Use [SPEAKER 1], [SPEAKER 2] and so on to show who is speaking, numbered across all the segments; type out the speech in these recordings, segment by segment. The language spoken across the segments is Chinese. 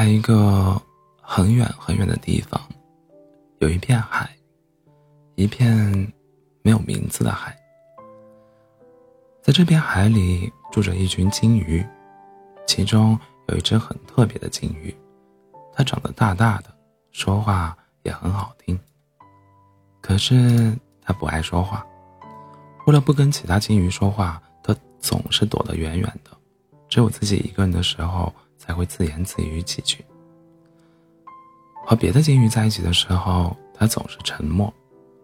[SPEAKER 1] 在一个很远很远的地方，有一片海，一片没有名字的海。在这片海里住着一群金鱼，其中有一只很特别的金鱼，它长得大大的，说话也很好听。可是它不爱说话，为了不跟其他金鱼说话，它总是躲得远远的，只有自己一个人的时候。才会自言自语几句。和别的金鱼在一起的时候，它总是沉默，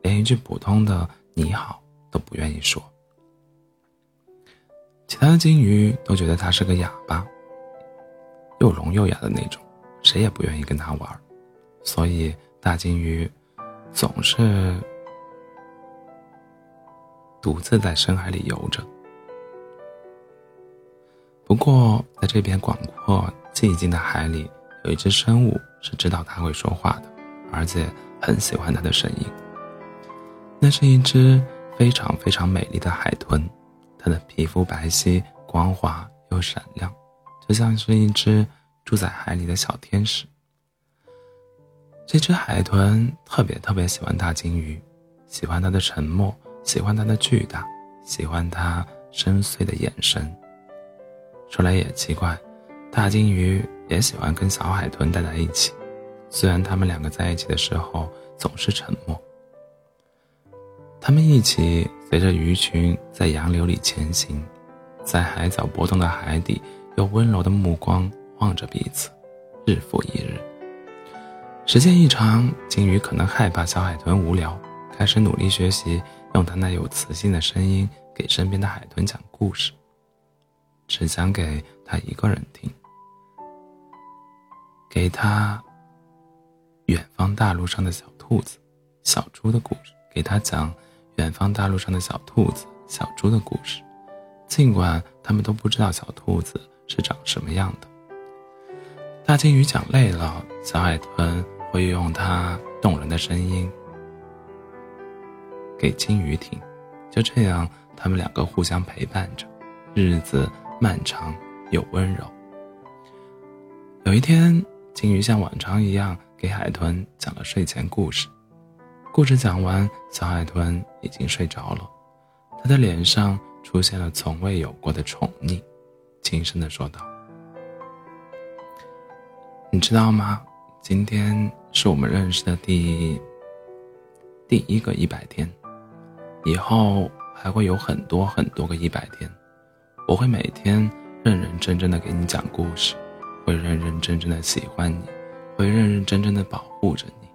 [SPEAKER 1] 连一句普通的“你好”都不愿意说。其他的金鱼都觉得它是个哑巴，又聋又哑的那种，谁也不愿意跟它玩。所以大金鱼总是独自在深海里游着。不过，在这片广阔寂静的海里，有一只生物是知道它会说话的，而且很喜欢它的声音。那是一只非常非常美丽的海豚，它的皮肤白皙、光滑又闪亮，就像是一只住在海里的小天使。这只海豚特别特别喜欢大金鱼，喜欢它的沉默，喜欢它的巨大，喜欢它深邃的眼神。说来也奇怪，大金鱼也喜欢跟小海豚待在一起，虽然他们两个在一起的时候总是沉默。他们一起随着鱼群在洋流里前行，在海藻波动的海底，用温柔的目光望着彼此，日复一日。时间一长，金鱼可能害怕小海豚无聊，开始努力学习，用它那有磁性的声音给身边的海豚讲故事。只讲给他一个人听，给他远方大陆上的小兔子、小猪的故事，给他讲远方大陆上的小兔子、小猪的故事，尽管他们都不知道小兔子是长什么样的。大金鱼讲累了，小海豚会用它动人的声音给金鱼听，就这样，他们两个互相陪伴着，日子。漫长又温柔。有一天，金鱼像往常一样给海豚讲了睡前故事。故事讲完，小海豚已经睡着了，他的脸上出现了从未有过的宠溺，轻声的说道：“你知道吗？今天是我们认识的第第一个一百天，以后还会有很多很多个一百天。”我会每天认认真真的给你讲故事，会认认真真的喜欢你，会认认真真的保护着你。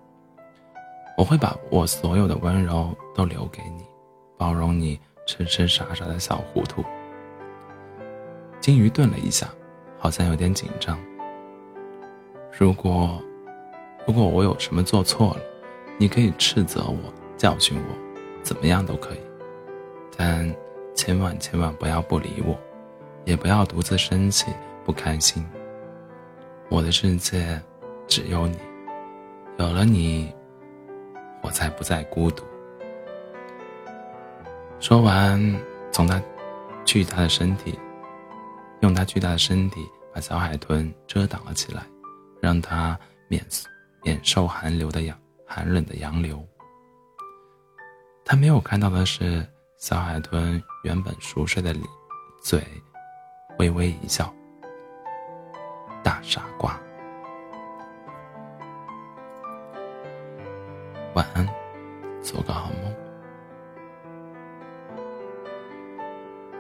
[SPEAKER 1] 我会把我所有的温柔都留给你，包容你痴痴傻傻的小糊涂。金鱼顿了一下，好像有点紧张。如果，如果我有什么做错了，你可以斥责我，教训我，怎么样都可以，但。千万千万不要不理我，也不要独自生气不开心。我的世界只有你，有了你，我才不再孤独。说完，从他巨大的身体，用他巨大的身体把小海豚遮挡了起来，让它免免受寒流的阳寒冷的洋流。他没有看到的是。小海豚原本熟睡的嘴，微微一笑。大傻瓜，晚安，做个好梦。